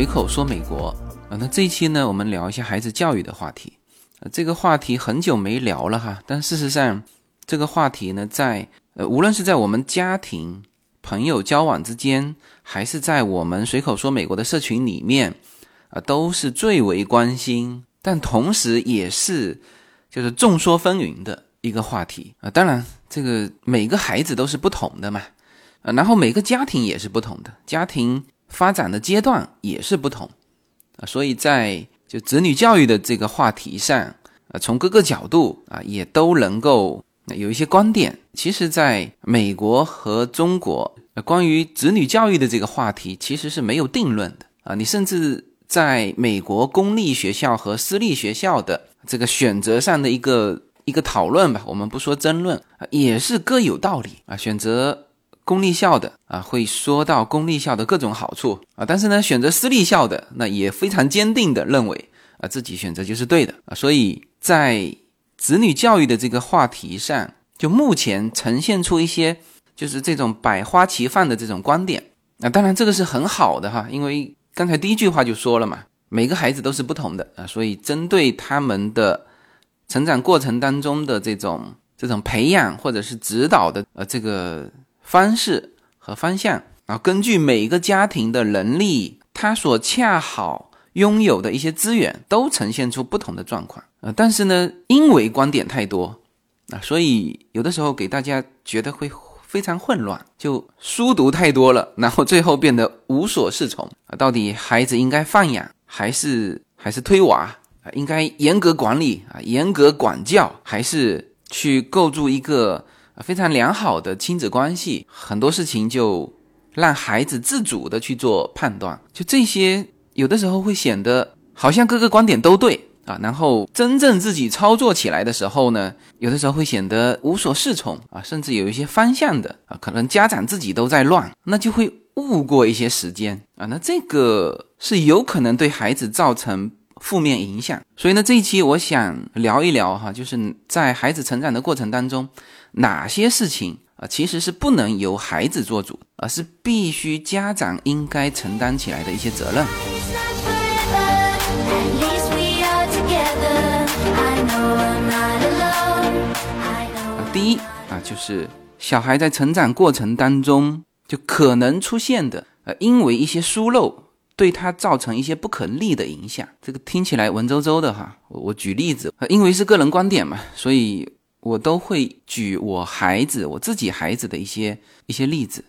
随口说美国啊，那这一期呢，我们聊一下孩子教育的话题。呃，这个话题很久没聊了哈，但事实上，这个话题呢，在呃，无论是在我们家庭、朋友交往之间，还是在我们随口说美国的社群里面，啊，都是最为关心，但同时也是就是众说纷纭的一个话题啊。当然，这个每个孩子都是不同的嘛，啊，然后每个家庭也是不同的，家庭。发展的阶段也是不同啊，所以在就子女教育的这个话题上，啊，从各个角度啊，也都能够有一些观点。其实，在美国和中国，关于子女教育的这个话题，其实是没有定论的啊。你甚至在美国公立学校和私立学校的这个选择上的一个一个讨论吧，我们不说争论，也是各有道理啊，选择。公立校的啊，会说到公立校的各种好处啊，但是呢，选择私立校的那也非常坚定的认为啊，自己选择就是对的啊，所以在子女教育的这个话题上，就目前呈现出一些就是这种百花齐放的这种观点啊，当然这个是很好的哈，因为刚才第一句话就说了嘛，每个孩子都是不同的啊，所以针对他们的成长过程当中的这种这种培养或者是指导的呃这个。方式和方向啊，根据每个家庭的能力，他所恰好拥有的一些资源，都呈现出不同的状况啊。但是呢，因为观点太多啊，所以有的时候给大家觉得会非常混乱，就书读太多了，然后最后变得无所适从啊。到底孩子应该放养还是还是推娃啊？应该严格管理啊，严格管教，还是去构筑一个？非常良好的亲子关系，很多事情就让孩子自主的去做判断，就这些有的时候会显得好像各个观点都对啊，然后真正自己操作起来的时候呢，有的时候会显得无所适从啊，甚至有一些方向的啊，可能家长自己都在乱，那就会误过一些时间。啊，那这个是有可能对孩子造成负面影响。所以呢，这一期我想聊一聊哈，就是在孩子成长的过程当中。哪些事情啊，其实是不能由孩子做主，而是必须家长应该承担起来的一些责任。第一啊，就是小孩在成长过程当中就可能出现的，呃，因为一些疏漏对他造成一些不可逆的影响。这个听起来文绉绉的哈，我我举例子，因为是个人观点嘛，所以。我都会举我孩子、我自己孩子的一些一些例子。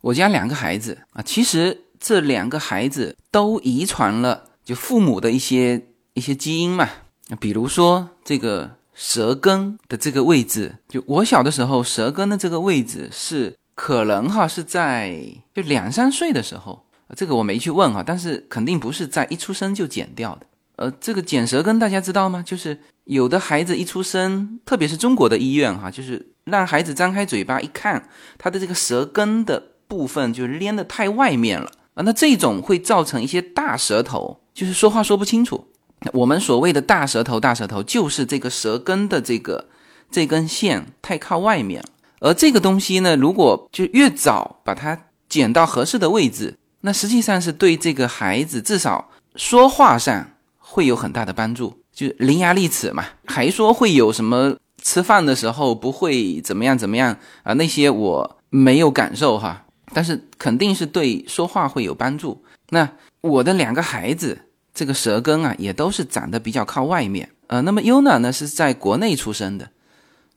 我家两个孩子啊，其实这两个孩子都遗传了就父母的一些一些基因嘛。比如说这个舌根的这个位置，就我小的时候，舌根的这个位置是可能哈是在就两三岁的时候，这个我没去问哈，但是肯定不是在一出生就剪掉的。呃，这个剪舌根大家知道吗？就是有的孩子一出生，特别是中国的医院哈，就是让孩子张开嘴巴一看，他的这个舌根的部分就连的太外面了啊，那这种会造成一些大舌头，就是说话说不清楚。我们所谓的大舌头，大舌头就是这个舌根的这个这根线太靠外面了，而这个东西呢，如果就越早把它剪到合适的位置，那实际上是对这个孩子至少说话上。会有很大的帮助，就伶牙俐齿嘛，还说会有什么吃饭的时候不会怎么样怎么样啊？那些我没有感受哈，但是肯定是对说话会有帮助。那我的两个孩子这个舌根啊，也都是长得比较靠外面。呃，那么 Yuna 呢是在国内出生的，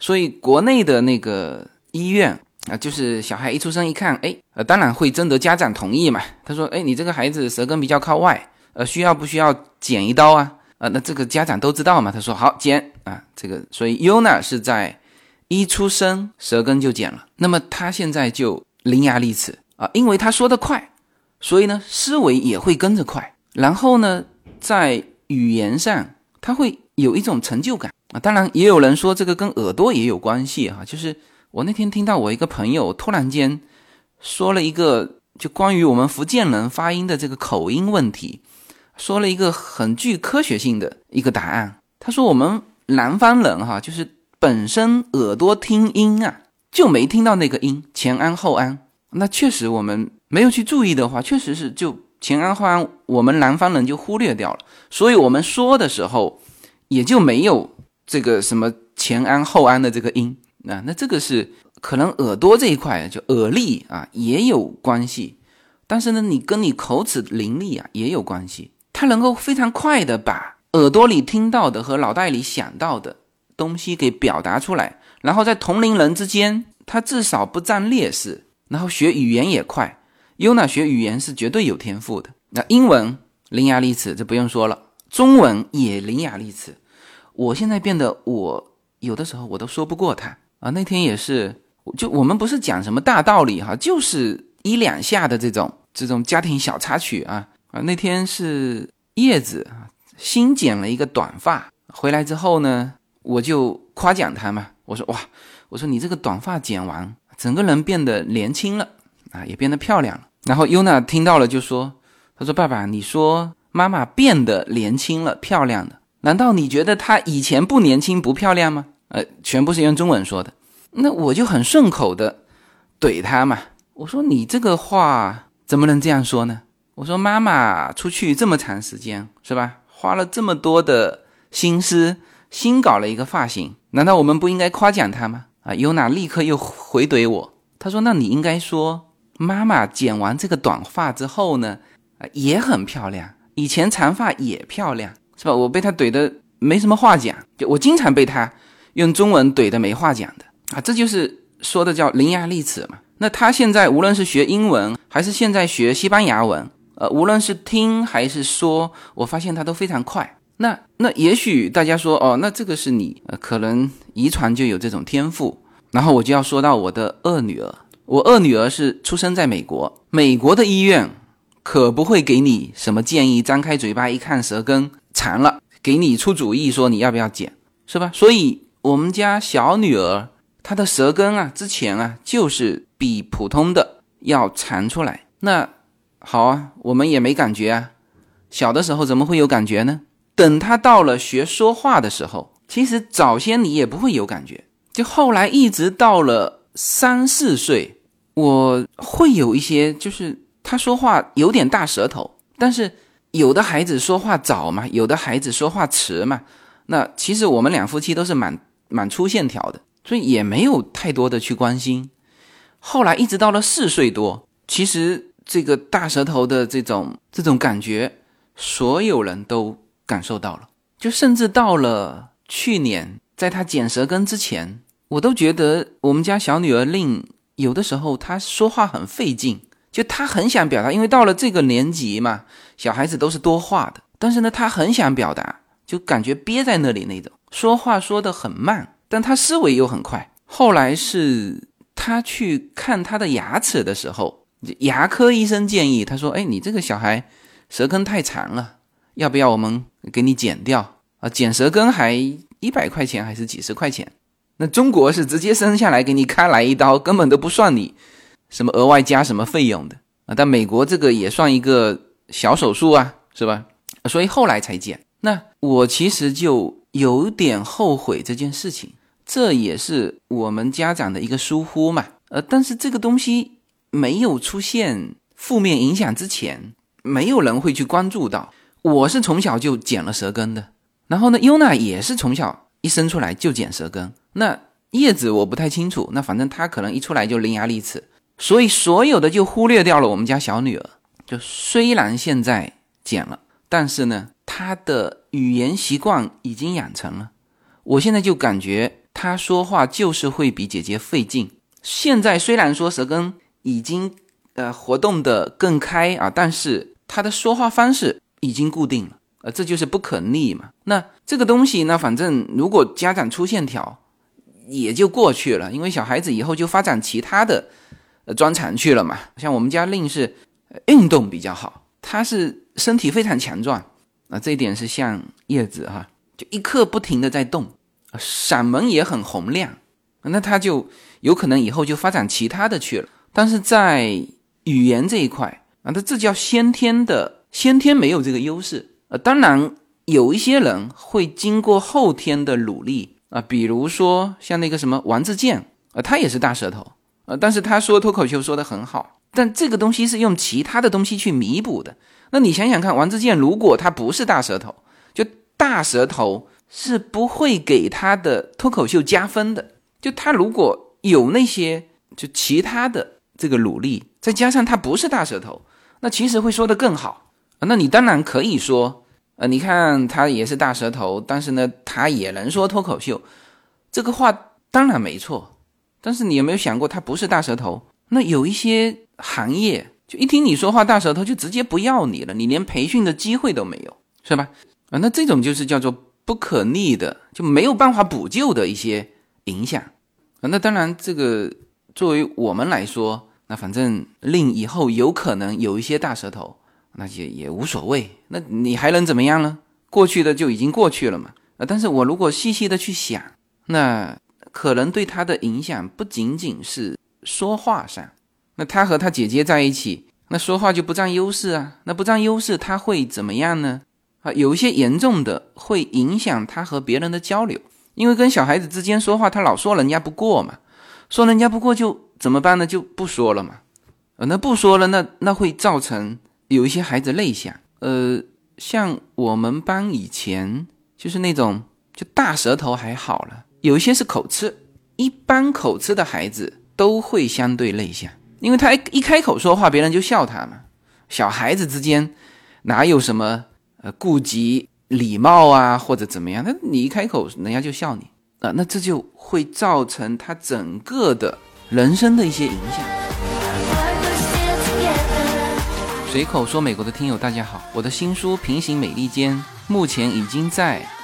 所以国内的那个医院啊，就是小孩一出生一看，哎，呃，当然会征得家长同意嘛。他说，哎，你这个孩子舌根比较靠外。呃，需要不需要剪一刀啊？啊，那这个家长都知道嘛。他说好剪啊，这个所以 Yuna 是在一出生舌根就剪了。那么他现在就伶牙俐齿啊，因为他说的快，所以呢思维也会跟着快。然后呢，在语言上他会有一种成就感啊。当然也有人说这个跟耳朵也有关系哈。就是我那天听到我一个朋友突然间说了一个就关于我们福建人发音的这个口音问题。说了一个很具科学性的一个答案。他说：“我们南方人哈，就是本身耳朵听音啊，就没听到那个音前安后安。那确实我们没有去注意的话，确实是就前安后安，我们南方人就忽略掉了，所以我们说的时候也就没有这个什么前安后安的这个音啊。那这个是可能耳朵这一块就耳力啊也有关系，但是呢，你跟你口齿伶俐啊也有关系，它能够非常快的把耳朵里听到的和脑袋里想到的东西给表达出来，然后在同龄人之间，他至少不占劣势。然后学语言也快，优娜学语言是绝对有天赋的。那英文伶牙俐齿，这不用说了；中文也伶牙俐齿。我现在变得，我有的时候我都说不过他啊。那天也是，就我们不是讲什么大道理哈，就是一两下的这种这种家庭小插曲啊啊。那天是叶子新剪了一个短发回来之后呢，我就夸奖他嘛，我说哇，我说你这个短发剪完。整个人变得年轻了啊，也变得漂亮了。然后优娜听到了就说：“他说爸爸，你说妈妈变得年轻了、漂亮了，难道你觉得她以前不年轻、不漂亮吗？”呃，全部是用中文说的。那我就很顺口的怼他嘛，我说：“你这个话怎么能这样说呢？”我说：“妈妈出去这么长时间是吧？花了这么多的心思，新搞了一个发型，难道我们不应该夸奖她吗？”啊，尤娜立刻又回怼我，她说：“那你应该说，妈妈剪完这个短发之后呢，啊，也很漂亮，以前长发也漂亮，是吧？”我被他怼的没什么话讲，就我经常被他用中文怼的没话讲的啊，这就是说的叫伶牙俐齿嘛。那他现在无论是学英文，还是现在学西班牙文，呃，无论是听还是说，我发现他都非常快。那那也许大家说哦，那这个是你呃可能遗传就有这种天赋，然后我就要说到我的二女儿，我二女儿是出生在美国，美国的医院可不会给你什么建议，张开嘴巴一看舌根长了，给你出主意说你要不要剪，是吧？所以我们家小女儿她的舌根啊，之前啊就是比普通的要长出来。那好啊，我们也没感觉啊，小的时候怎么会有感觉呢？等他到了学说话的时候，其实早先你也不会有感觉，就后来一直到了三四岁，我会有一些，就是他说话有点大舌头，但是有的孩子说话早嘛，有的孩子说话迟嘛，那其实我们两夫妻都是蛮蛮粗线条的，所以也没有太多的去关心。后来一直到了四岁多，其实这个大舌头的这种这种感觉，所有人都。感受到了，就甚至到了去年，在他剪舌根之前，我都觉得我们家小女儿令有的时候她说话很费劲，就她很想表达，因为到了这个年纪嘛，小孩子都是多话的，但是呢，她很想表达，就感觉憋在那里那种，说话说得很慢，但他思维又很快。后来是他去看他的牙齿的时候，牙科医生建议他说：“哎，你这个小孩舌根太长了。”要不要我们给你剪掉啊？剪舌根还一百块钱还是几十块钱？那中国是直接生下来给你开来一刀，根本都不算你什么额外加什么费用的啊。但美国这个也算一个小手术啊，是吧？所以后来才剪。那我其实就有点后悔这件事情，这也是我们家长的一个疏忽嘛。呃，但是这个东西没有出现负面影响之前，没有人会去关注到。我是从小就剪了舌根的，然后呢，优娜也是从小一生出来就剪舌根。那叶子我不太清楚，那反正她可能一出来就伶牙俐齿，所以所有的就忽略掉了我们家小女儿。就虽然现在剪了，但是呢，他的语言习惯已经养成了。我现在就感觉他说话就是会比姐姐费劲。现在虽然说舌根已经呃活动的更开啊，但是他的说话方式。已经固定了，呃，这就是不可逆嘛。那这个东西呢，反正如果家长出线条，也就过去了，因为小孩子以后就发展其他的呃专长去了嘛。像我们家令是运动比较好，他是身体非常强壮啊，这一点是像叶子哈，就一刻不停的在动，嗓门也很洪亮，那他就有可能以后就发展其他的去了。但是在语言这一块啊，他这叫先天的。先天没有这个优势，呃，当然有一些人会经过后天的努力啊，比如说像那个什么王自健，啊，他也是大舌头，呃，但是他说脱口秀说的很好，但这个东西是用其他的东西去弥补的。那你想想看，王自健如果他不是大舌头，就大舌头是不会给他的脱口秀加分的。就他如果有那些就其他的这个努力，再加上他不是大舌头，那其实会说的更好。那你当然可以说，呃，你看他也是大舌头，但是呢，他也能说脱口秀，这个话当然没错。但是你有没有想过，他不是大舌头？那有一些行业，就一听你说话大舌头，就直接不要你了，你连培训的机会都没有，是吧？啊，那这种就是叫做不可逆的，就没有办法补救的一些影响啊。那当然，这个作为我们来说，那反正令以后有可能有一些大舌头，那也也无所谓。那你还能怎么样呢？过去的就已经过去了嘛。啊，但是我如果细细的去想，那。可能对他的影响不仅仅是说话上，那他和他姐姐在一起，那说话就不占优势啊，那不占优势他会怎么样呢？啊，有一些严重的会影响他和别人的交流，因为跟小孩子之间说话，他老说人家不过嘛，说人家不过就怎么办呢？就不说了嘛，呃，那不说了，那那会造成有一些孩子内向，呃，像我们班以前就是那种就大舌头还好了。有一些是口吃，一般口吃的孩子都会相对内向，因为他一开口说话，别人就笑他嘛。小孩子之间哪有什么呃顾及礼貌啊，或者怎么样？那你一开口，人家就笑你啊，那这就会造成他整个的人生的一些影响。随口说，美国的听友大家好，我的新书《平行美利坚》。目前已经在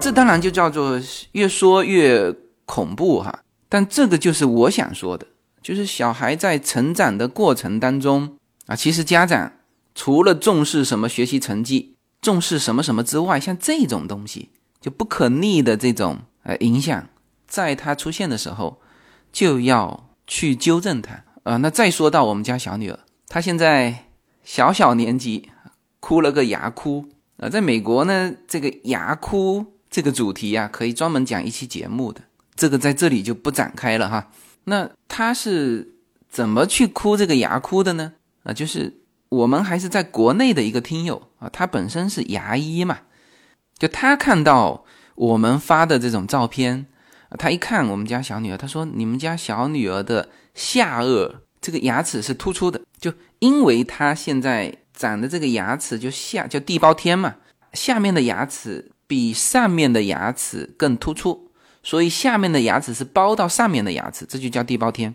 这当然就叫做越说越恐怖哈，但这个就是我想说的，就是小孩在成长的过程当中啊，其实家长除了重视什么学习成绩，重视什么什么之外，像这种东西就不可逆的这种呃影响，在他出现的时候就要去纠正他啊。那再说到我们家小女儿，她现在小小年纪哭了个牙哭啊，在美国呢，这个牙哭。这个主题呀，可以专门讲一期节目的，这个在这里就不展开了哈。那他是怎么去哭这个牙哭的呢？啊，就是我们还是在国内的一个听友啊，他本身是牙医嘛，就他看到我们发的这种照片，他一看我们家小女儿，他说你们家小女儿的下颚这个牙齿是突出的，就因为她现在长的这个牙齿就下叫地包天嘛，下面的牙齿。比上面的牙齿更突出，所以下面的牙齿是包到上面的牙齿，这就叫地包天。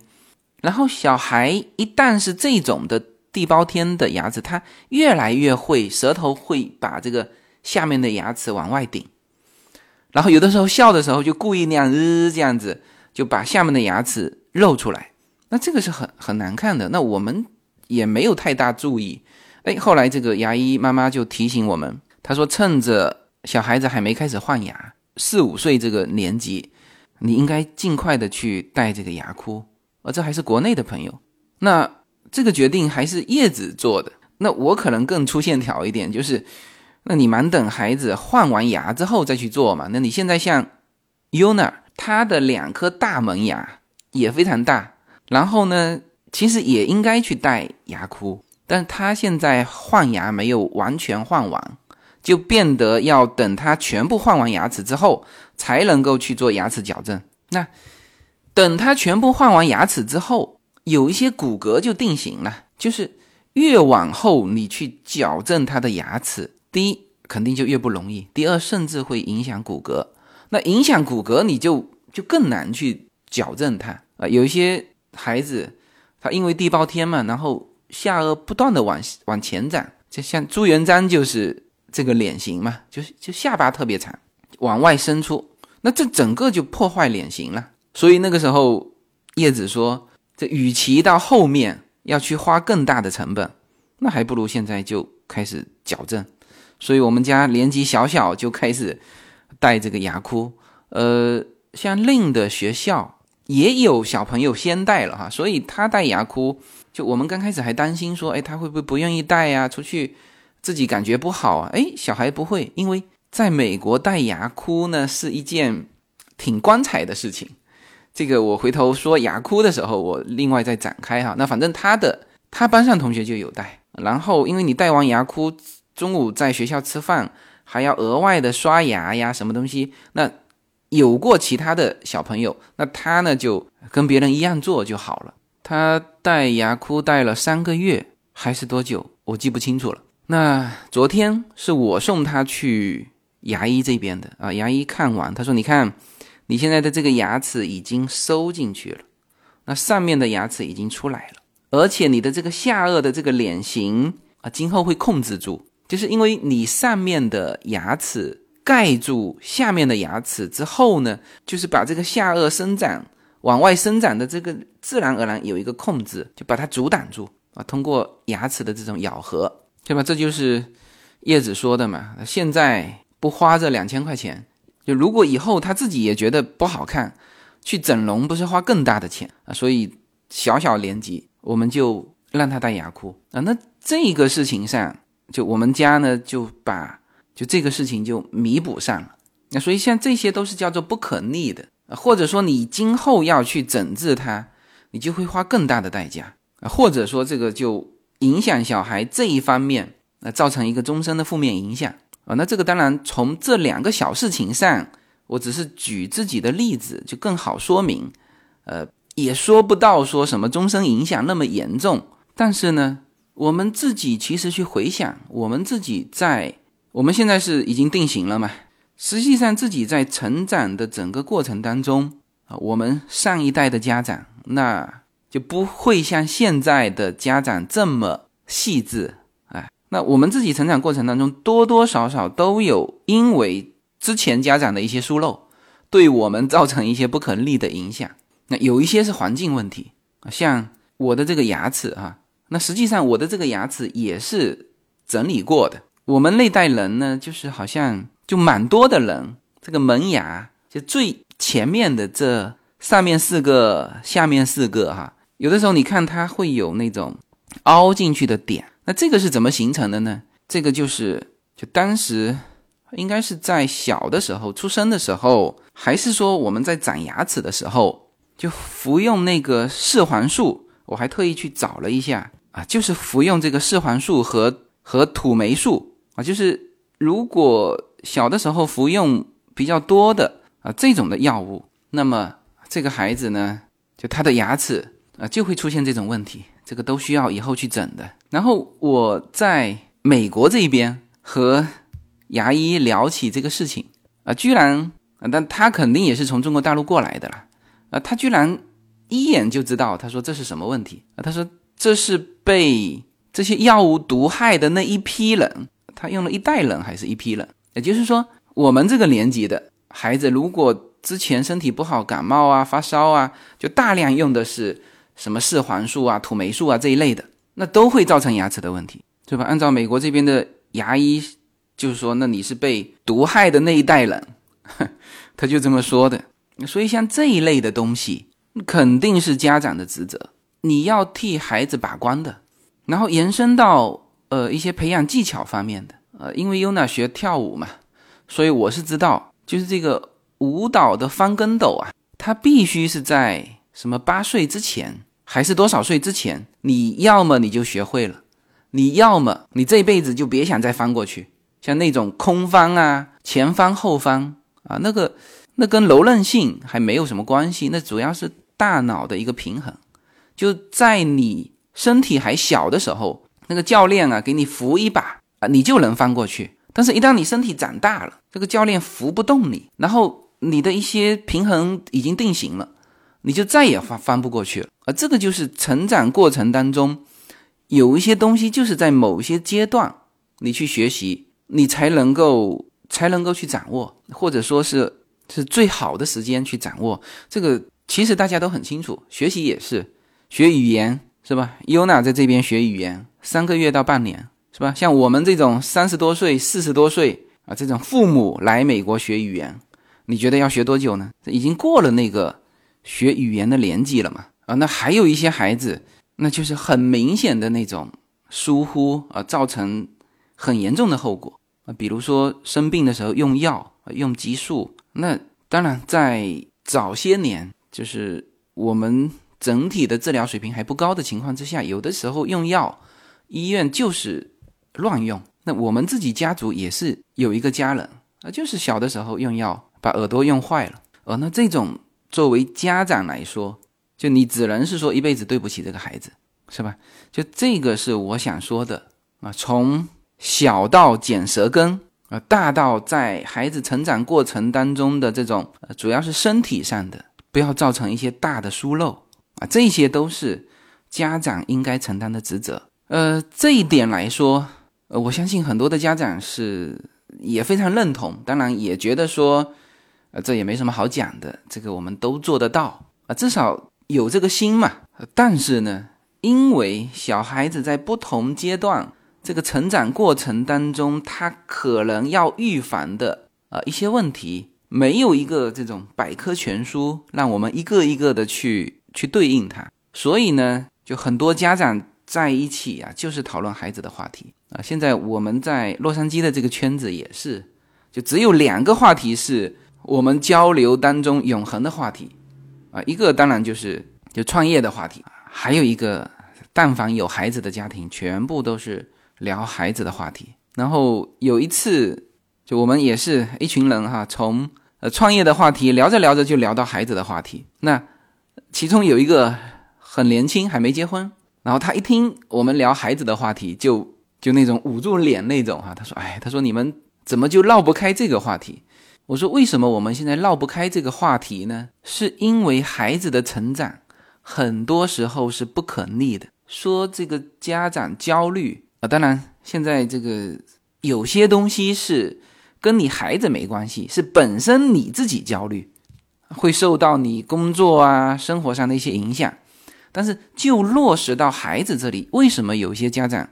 然后小孩一旦是这种的地包天的牙齿，他越来越会舌头会把这个下面的牙齿往外顶，然后有的时候笑的时候就故意那样日这样子，就把下面的牙齿露出来，那这个是很很难看的。那我们也没有太大注意，哎，后来这个牙医妈妈就提醒我们，她说趁着。小孩子还没开始换牙，四五岁这个年纪，你应该尽快的去戴这个牙箍。而这还是国内的朋友，那这个决定还是叶子做的。那我可能更粗线条一点，就是那你蛮等孩子换完牙之后再去做嘛。那你现在像 Yuna，他的两颗大门牙也非常大，然后呢，其实也应该去戴牙箍，但他现在换牙没有完全换完。就变得要等他全部换完牙齿之后，才能够去做牙齿矫正。那等他全部换完牙齿之后，有一些骨骼就定型了。就是越往后你去矫正他的牙齿，第一肯定就越不容易，第二甚至会影响骨骼。那影响骨骼，你就就更难去矫正它啊。有一些孩子，他因为地包天嘛，然后下颚不断的往往前长，就像朱元璋就是。这个脸型嘛，就是就下巴特别长，往外伸出，那这整个就破坏脸型了。所以那个时候，叶子说这与其到后面要去花更大的成本，那还不如现在就开始矫正。所以我们家年纪小小就开始戴这个牙箍。呃，像另的学校也有小朋友先戴了哈，所以他戴牙箍，就我们刚开始还担心说，哎，他会不会不愿意戴呀？出去自己感觉不好啊？哎，小孩不会，因为在美国戴牙箍呢是一件挺光彩的事情。这个我回头说牙箍的时候，我另外再展开哈。那反正他的他班上同学就有戴，然后因为你戴完牙箍，中午在学校吃饭还要额外的刷牙呀，什么东西？那有过其他的小朋友，那他呢就跟别人一样做就好了。他戴牙箍戴了三个月还是多久，我记不清楚了。那昨天是我送他去牙医这边的啊，牙医看完他说：“你看。”你现在的这个牙齿已经收进去了，那上面的牙齿已经出来了，而且你的这个下颚的这个脸型啊，今后会控制住，就是因为你上面的牙齿盖住下面的牙齿之后呢，就是把这个下颚生长往外生长的这个自然而然有一个控制，就把它阻挡住啊，通过牙齿的这种咬合，对吧？这就是叶子说的嘛，现在不花这两千块钱。就如果以后他自己也觉得不好看，去整容不是花更大的钱啊？所以小小年纪我们就让他戴牙箍啊。那这个事情上，就我们家呢就把就这个事情就弥补上了。那所以像这些都是叫做不可逆的，或者说你今后要去整治它，你就会花更大的代价啊，或者说这个就影响小孩这一方面，那造成一个终身的负面影响。啊，那这个当然从这两个小事情上，我只是举自己的例子，就更好说明。呃，也说不到说什么终身影响那么严重。但是呢，我们自己其实去回想，我们自己在我们现在是已经定型了嘛？实际上自己在成长的整个过程当中啊，我们上一代的家长那就不会像现在的家长这么细致。那我们自己成长过程当中，多多少少都有因为之前家长的一些疏漏，对我们造成一些不可逆的影响。那有一些是环境问题，像我的这个牙齿啊，那实际上我的这个牙齿也是整理过的。我们那代人呢，就是好像就蛮多的人，这个门牙就最前面的这上面四个，下面四个哈，有的时候你看它会有那种凹进去的点。那这个是怎么形成的呢？这个就是就当时应该是在小的时候出生的时候，还是说我们在长牙齿的时候就服用那个四环素？我还特意去找了一下啊，就是服用这个四环素和和土霉素啊，就是如果小的时候服用比较多的啊这种的药物，那么这个孩子呢，就他的牙齿啊就会出现这种问题。这个都需要以后去整的。然后我在美国这边和牙医聊起这个事情啊，居然啊，但他肯定也是从中国大陆过来的啦啊，他居然一眼就知道，他说这是什么问题啊？他说这是被这些药物毒害的那一批人，他用了一代人还是一批人？也就是说，我们这个年纪的孩子，如果之前身体不好，感冒啊、发烧啊，就大量用的是。什么四环素啊、土霉素啊这一类的，那都会造成牙齿的问题，对吧？按照美国这边的牙医，就是说，那你是被毒害的那一代人，他就这么说的。所以像这一类的东西，肯定是家长的职责，你要替孩子把关的。然后延伸到呃一些培养技巧方面的，呃，因为 Yuna 学跳舞嘛，所以我是知道，就是这个舞蹈的翻跟斗啊，它必须是在。什么八岁之前还是多少岁之前？你要么你就学会了，你要么你这辈子就别想再翻过去。像那种空翻啊、前翻后翻啊，那个那跟柔韧性还没有什么关系，那主要是大脑的一个平衡。就在你身体还小的时候，那个教练啊给你扶一把啊，你就能翻过去。但是，一旦你身体长大了，这个教练扶不动你，然后你的一些平衡已经定型了。你就再也翻翻不过去了，而这个就是成长过程当中，有一些东西就是在某些阶段你去学习，你才能够才能够去掌握，或者说是是最好的时间去掌握。这个其实大家都很清楚，学习也是，学语言是吧？优娜在这边学语言，三个月到半年是吧？像我们这种三十多岁、四十多岁啊，这种父母来美国学语言，你觉得要学多久呢？已经过了那个学语言的年纪了嘛？啊，那还有一些孩子，那就是很明显的那种疏忽啊，造成很严重的后果啊，比如说生病的时候用药、用激素。那当然，在早些年，就是我们整体的治疗水平还不高的情况之下，有的时候用药，医院就是乱用。那我们自己家族也是有一个家人啊，就是小的时候用药把耳朵用坏了。啊，那这种作为家长来说，就你只能是说一辈子对不起这个孩子，是吧？就这个是我想说的啊。从小到剪舌根啊，大到在孩子成长过程当中的这种，呃，主要是身体上的，不要造成一些大的疏漏啊，这些都是家长应该承担的职责。呃，这一点来说，呃，我相信很多的家长是也非常认同，当然也觉得说，呃，这也没什么好讲的，这个我们都做得到啊，至少。有这个心嘛？但是呢，因为小孩子在不同阶段这个成长过程当中，他可能要预防的啊一些问题，没有一个这种百科全书让我们一个一个的去去对应它。所以呢，就很多家长在一起啊，就是讨论孩子的话题啊。现在我们在洛杉矶的这个圈子也是，就只有两个话题是我们交流当中永恒的话题。啊，一个当然就是就创业的话题，还有一个，但凡有孩子的家庭，全部都是聊孩子的话题。然后有一次，就我们也是一群人哈，从呃创业的话题聊着聊着就聊到孩子的话题。那其中有一个很年轻，还没结婚，然后他一听我们聊孩子的话题，就就那种捂住脸那种哈，他说：“哎，他说你们怎么就绕不开这个话题？”我说：“为什么我们现在绕不开这个话题呢？是因为孩子的成长很多时候是不可逆的。说这个家长焦虑啊，当然现在这个有些东西是跟你孩子没关系，是本身你自己焦虑，会受到你工作啊、生活上的一些影响。但是就落实到孩子这里，为什么有些家长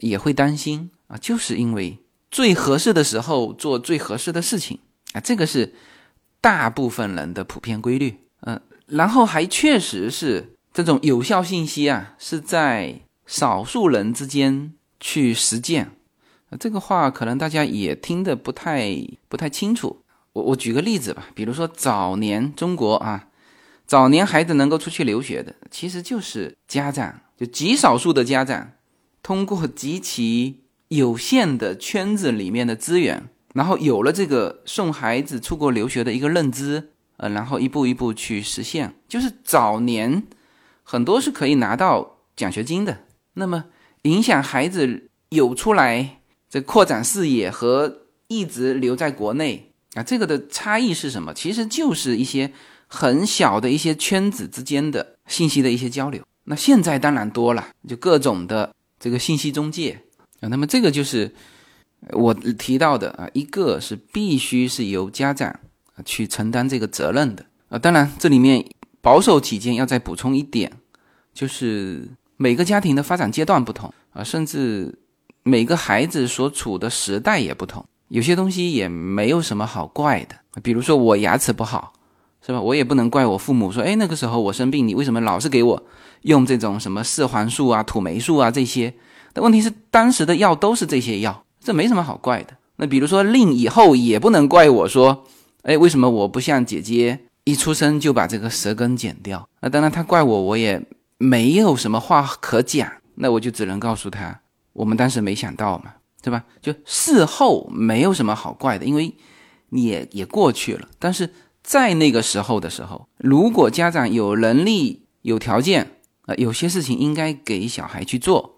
也会担心啊？就是因为最合适的时候做最合适的事情。”啊，这个是大部分人的普遍规律，嗯，然后还确实是这种有效信息啊，是在少数人之间去实践。这个话可能大家也听得不太不太清楚。我我举个例子吧，比如说早年中国啊，早年孩子能够出去留学的，其实就是家长就极少数的家长，通过极其有限的圈子里面的资源。然后有了这个送孩子出国留学的一个认知，呃，然后一步一步去实现，就是早年很多是可以拿到奖学金的。那么影响孩子有出来这扩展视野和一直留在国内啊，这个的差异是什么？其实就是一些很小的一些圈子之间的信息的一些交流。那现在当然多了，就各种的这个信息中介啊。那么这个就是。我提到的啊，一个是必须是由家长去承担这个责任的啊。当然，这里面保守起见要再补充一点，就是每个家庭的发展阶段不同啊，甚至每个孩子所处的时代也不同，有些东西也没有什么好怪的。比如说我牙齿不好，是吧？我也不能怪我父母说，哎，那个时候我生病，你为什么老是给我用这种什么四环素啊、土霉素啊这些？但问题是，当时的药都是这些药。这没什么好怪的。那比如说令以后也不能怪我说，哎，为什么我不像姐姐一出生就把这个舌根剪掉？那当然他怪我，我也没有什么话可讲。那我就只能告诉他，我们当时没想到嘛，对吧？就事后没有什么好怪的，因为你也也过去了。但是在那个时候的时候，如果家长有能力、有条件，呃，有些事情应该给小孩去做。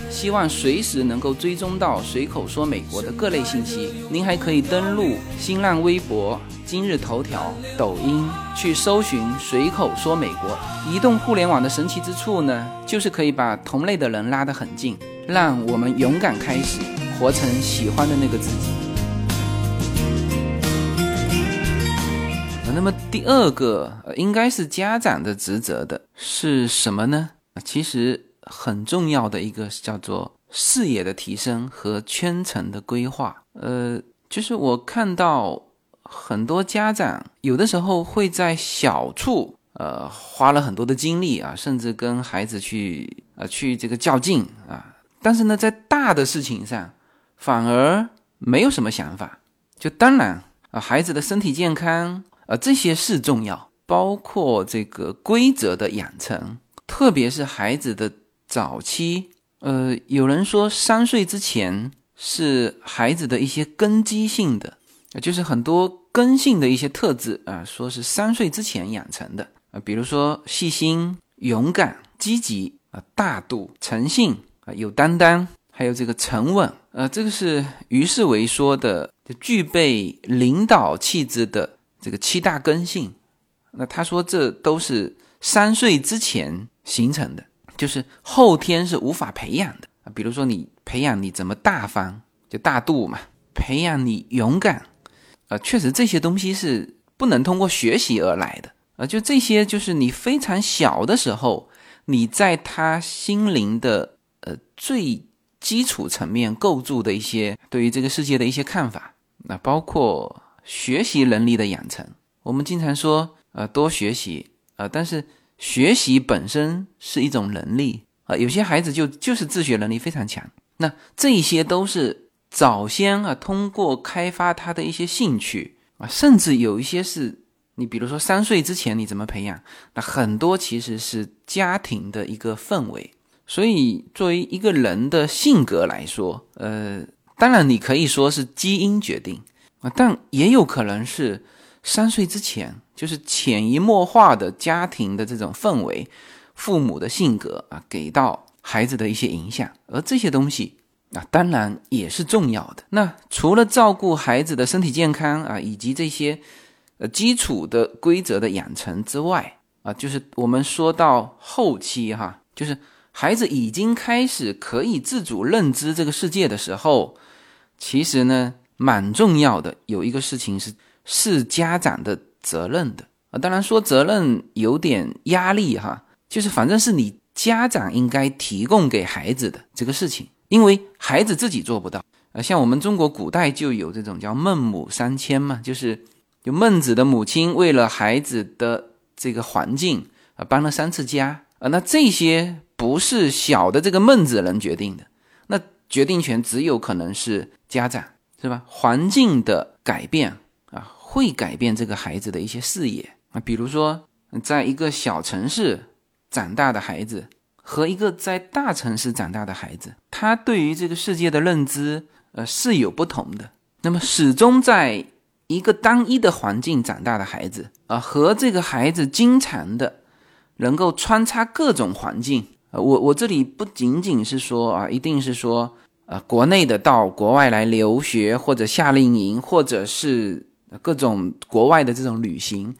希望随时能够追踪到随口说美国的各类信息，您还可以登录新浪微博、今日头条、抖音去搜寻随口说美国。移动互联网的神奇之处呢，就是可以把同类的人拉得很近，让我们勇敢开始，活成喜欢的那个自己。那么第二个，应该是家长的职责的是什么呢？其实。很重要的一个叫做视野的提升和圈层的规划。呃，就是我看到很多家长有的时候会在小处呃花了很多的精力啊，甚至跟孩子去啊去这个较劲啊，但是呢，在大的事情上反而没有什么想法。就当然啊，孩子的身体健康啊这些是重要，包括这个规则的养成，特别是孩子的。早期，呃，有人说三岁之前是孩子的一些根基性的，就是很多根性的一些特质啊，说是三岁之前养成的啊，比如说细心、勇敢、积极啊、大度、诚信啊、有担当，还有这个沉稳，呃，这个是于世维说的，具备领导气质的这个七大根性。那他说这都是三岁之前形成的。就是后天是无法培养的啊，比如说你培养你怎么大方，就大度嘛；培养你勇敢，啊，确实这些东西是不能通过学习而来的啊。就这些，就是你非常小的时候，你在他心灵的呃最基础层面构筑的一些对于这个世界的一些看法，那包括学习能力的养成。我们经常说，呃，多学习啊，但是。学习本身是一种能力啊，有些孩子就就是自学能力非常强，那这些都是早先啊通过开发他的一些兴趣啊，甚至有一些是你比如说三岁之前你怎么培养，那很多其实是家庭的一个氛围。所以作为一个人的性格来说，呃，当然你可以说是基因决定啊，但也有可能是。三岁之前，就是潜移默化的家庭的这种氛围，父母的性格啊，给到孩子的一些影响，而这些东西啊，当然也是重要的。那除了照顾孩子的身体健康啊，以及这些呃基础的规则的养成之外啊，就是我们说到后期哈，就是孩子已经开始可以自主认知这个世界的时候，其实呢，蛮重要的有一个事情是。是家长的责任的啊，当然说责任有点压力哈，就是反正是你家长应该提供给孩子的这个事情，因为孩子自己做不到啊。像我们中国古代就有这种叫孟母三迁嘛，就是就孟子的母亲为了孩子的这个环境啊搬了三次家啊，那这些不是小的这个孟子能决定的，那决定权只有可能是家长是吧？环境的改变。会改变这个孩子的一些视野啊，比如说，在一个小城市长大的孩子和一个在大城市长大的孩子，他对于这个世界的认知，呃，是有不同的。那么，始终在一个单一的环境长大的孩子啊，和这个孩子经常的能够穿插各种环境啊，我我这里不仅仅是说啊，一定是说啊，国内的到国外来留学或者夏令营，或者是。各种国外的这种旅行，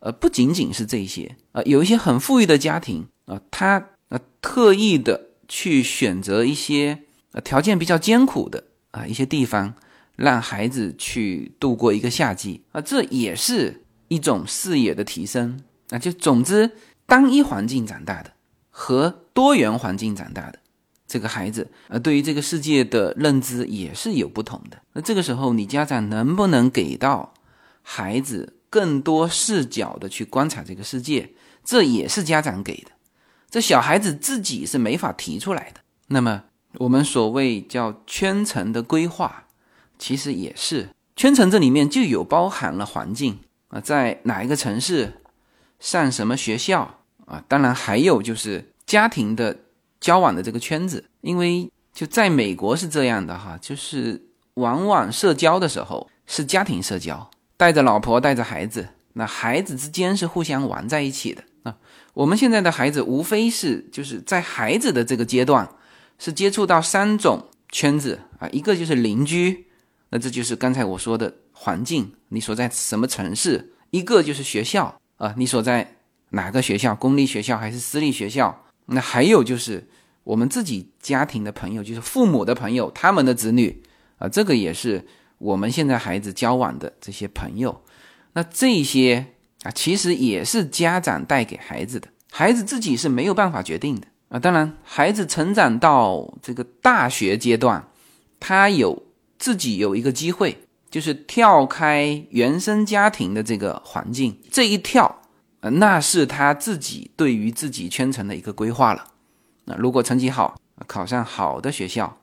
呃，不仅仅是这些，呃，有一些很富裕的家庭啊，他呃特意的去选择一些呃条件比较艰苦的啊一些地方，让孩子去度过一个夏季啊，这也是一种视野的提升啊。就总之，单一环境长大的和多元环境长大的。这个孩子，呃，对于这个世界的认知也是有不同的。那这个时候，你家长能不能给到孩子更多视角的去观察这个世界？这也是家长给的。这小孩子自己是没法提出来的。那么，我们所谓叫圈层的规划其实也是圈层，这里面就有包含了环境啊，在哪一个城市上什么学校啊，当然还有就是家庭的交往的这个圈子，因为就在美国是这样的哈，就是往往社交的时候是家庭社交，带着老婆带着孩子，那孩子之间是互相玩在一起的啊。我们现在的孩子无非是就是在孩子的这个阶段是接触到三种圈子啊，一个就是邻居。那这就是刚才我说的环境，你所在什么城市？一个就是学校啊，你所在哪个学校？公立学校还是私立学校？那还有就是我们自己家庭的朋友，就是父母的朋友，他们的子女啊，这个也是我们现在孩子交往的这些朋友。那这些啊，其实也是家长带给孩子的，孩子自己是没有办法决定的啊。当然，孩子成长到这个大学阶段，他有。自己有一个机会，就是跳开原生家庭的这个环境，这一跳，那是他自己对于自己圈层的一个规划了。那如果成绩好，考上好的学校，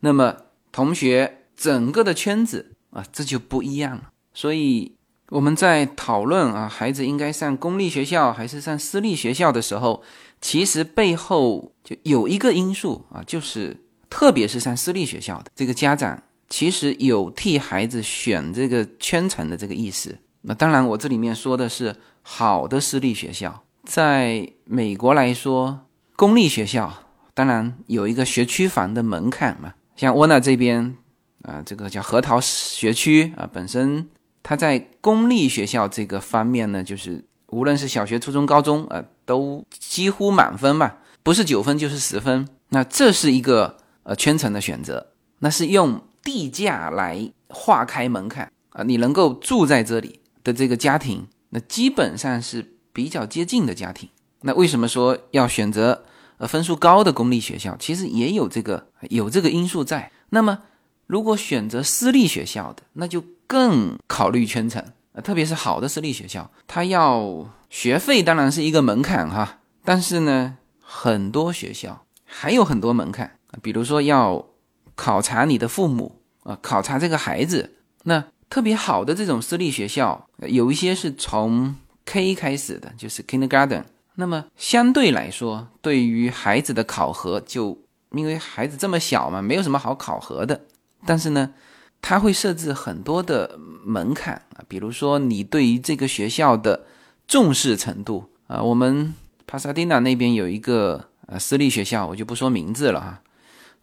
那么同学整个的圈子啊，这就不一样了。所以我们在讨论啊，孩子应该上公立学校还是上私立学校的时候，其实背后就有一个因素啊，就是特别是上私立学校的这个家长。其实有替孩子选这个圈层的这个意思。那当然，我这里面说的是好的私立学校。在美国来说，公立学校当然有一个学区房的门槛嘛。像沃纳这边啊，这个叫核桃学区啊，本身它在公立学校这个方面呢，就是无论是小学、初中、高中啊，都几乎满分嘛，不是九分就是十分。那这是一个呃圈层的选择，那是用。地价来划开门槛啊，你能够住在这里的这个家庭，那基本上是比较接近的家庭。那为什么说要选择呃分数高的公立学校？其实也有这个有这个因素在。那么如果选择私立学校的，那就更考虑圈层啊，特别是好的私立学校，它要学费当然是一个门槛哈，但是呢，很多学校还有很多门槛，比如说要。考察你的父母啊，考察这个孩子。那特别好的这种私立学校，有一些是从 K 开始的，就是 Kindergarten。那么相对来说，对于孩子的考核，就因为孩子这么小嘛，没有什么好考核的。但是呢，他会设置很多的门槛啊，比如说你对于这个学校的重视程度啊。我们帕萨蒂纳那边有一个呃私立学校，我就不说名字了哈。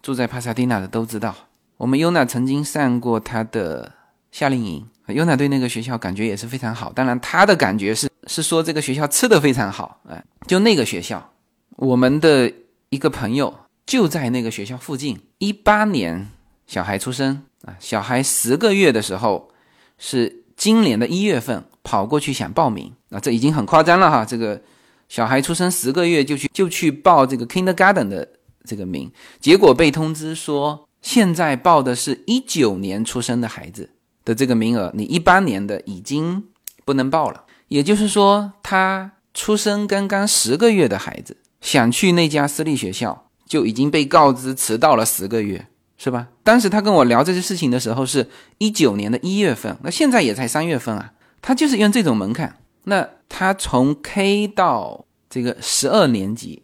住在帕萨蒂纳的都知道，我们优娜曾经上过他的夏令营。优娜对那个学校感觉也是非常好。当然，他的感觉是是说这个学校吃的非常好。哎，就那个学校，我们的一个朋友就在那个学校附近。一八年小孩出生啊，小孩十个月的时候，是今年的一月份跑过去想报名啊，这已经很夸张了哈。这个小孩出生十个月就去就去报这个 Kindergarten 的。这个名，结果被通知说，现在报的是一九年出生的孩子的这个名额，你一八年的已经不能报了。也就是说，他出生刚刚十个月的孩子想去那家私立学校，就已经被告知迟到了十个月，是吧？当时他跟我聊这些事情的时候，是一九年的一月份，那现在也才三月份啊。他就是用这种门槛，那他从 K 到这个十二年级。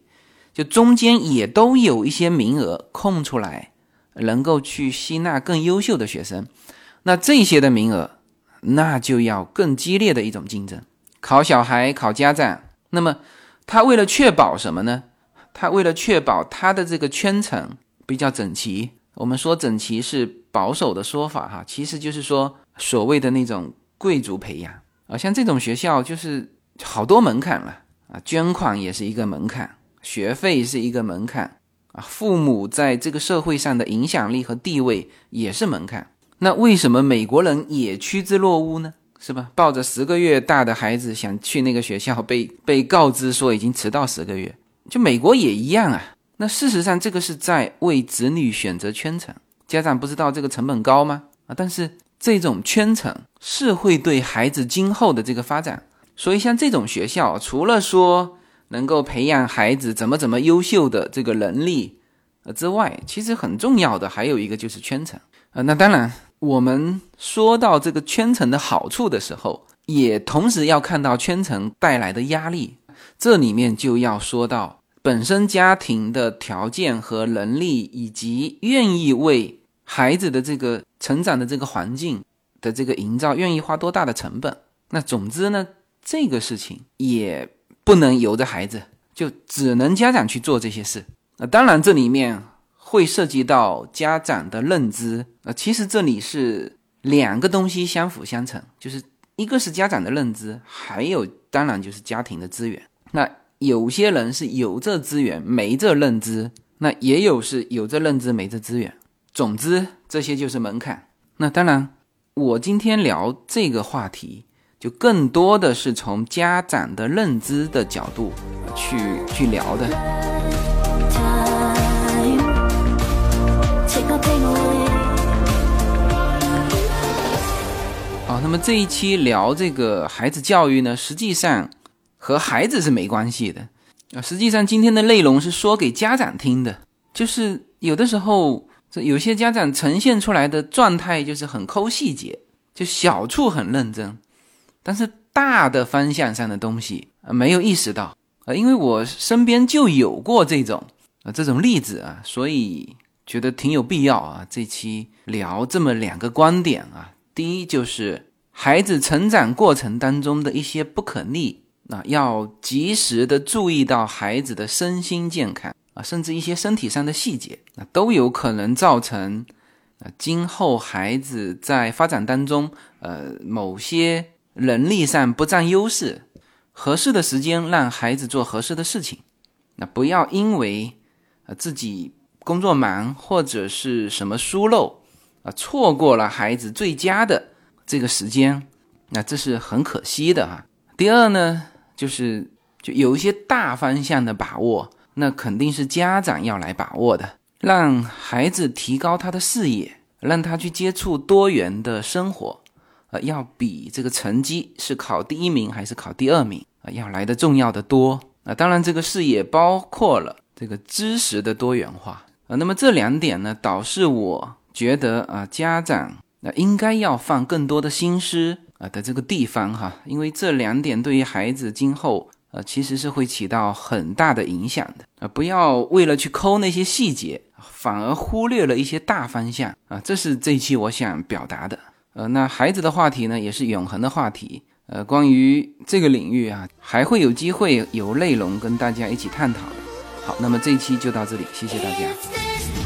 就中间也都有一些名额空出来，能够去吸纳更优秀的学生。那这些的名额，那就要更激烈的一种竞争，考小孩，考家长。那么他为了确保什么呢？他为了确保他的这个圈层比较整齐。我们说整齐是保守的说法哈，其实就是说所谓的那种贵族培养啊，像这种学校就是好多门槛了啊，捐款也是一个门槛。学费是一个门槛啊，父母在这个社会上的影响力和地位也是门槛。那为什么美国人也趋之若鹜呢？是吧？抱着十个月大的孩子想去那个学校，被被告知说已经迟到十个月，就美国也一样啊。那事实上，这个是在为子女选择圈层。家长不知道这个成本高吗？啊，但是这种圈层是会对孩子今后的这个发展。所以像这种学校，除了说。能够培养孩子怎么怎么优秀的这个能力，呃之外，其实很重要的还有一个就是圈层，呃，那当然我们说到这个圈层的好处的时候，也同时要看到圈层带来的压力。这里面就要说到本身家庭的条件和能力，以及愿意为孩子的这个成长的这个环境的这个营造，愿意花多大的成本。那总之呢，这个事情也不能由着孩子，就只能家长去做这些事。那当然，这里面会涉及到家长的认知。呃，其实这里是两个东西相辅相成，就是一个是家长的认知，还有当然就是家庭的资源。那有些人是有这资源没这认知，那也有是有这认知没这资源。总之，这些就是门槛。那当然，我今天聊这个话题。就更多的是从家长的认知的角度去去聊的。好，那么这一期聊这个孩子教育呢，实际上和孩子是没关系的啊。实际上今天的内容是说给家长听的，就是有的时候这有些家长呈现出来的状态就是很抠细节，就小处很认真。但是大的方向上的东西啊，没有意识到啊，因为我身边就有过这种啊这种例子啊，所以觉得挺有必要啊。这期聊这么两个观点啊，第一就是孩子成长过程当中的一些不可逆，啊要及时的注意到孩子的身心健康啊，甚至一些身体上的细节，那都有可能造成啊今后孩子在发展当中呃某些。能力上不占优势，合适的时间让孩子做合适的事情，那不要因为呃自己工作忙或者是什么疏漏啊，错过了孩子最佳的这个时间，那这是很可惜的哈。第二呢，就是就有一些大方向的把握，那肯定是家长要来把握的，让孩子提高他的视野，让他去接触多元的生活。呃，要比这个成绩是考第一名还是考第二名啊，要来的重要的多啊。当然，这个视野包括了这个知识的多元化啊。那么这两点呢，导致我觉得啊，家长那应该要放更多的心思啊的这个地方哈，因为这两点对于孩子今后呃其实是会起到很大的影响的啊。不要为了去抠那些细节，反而忽略了一些大方向啊。这是这一期我想表达的。呃，那孩子的话题呢，也是永恒的话题。呃，关于这个领域啊，还会有机会有内容跟大家一起探讨。好，那么这一期就到这里，谢谢大家。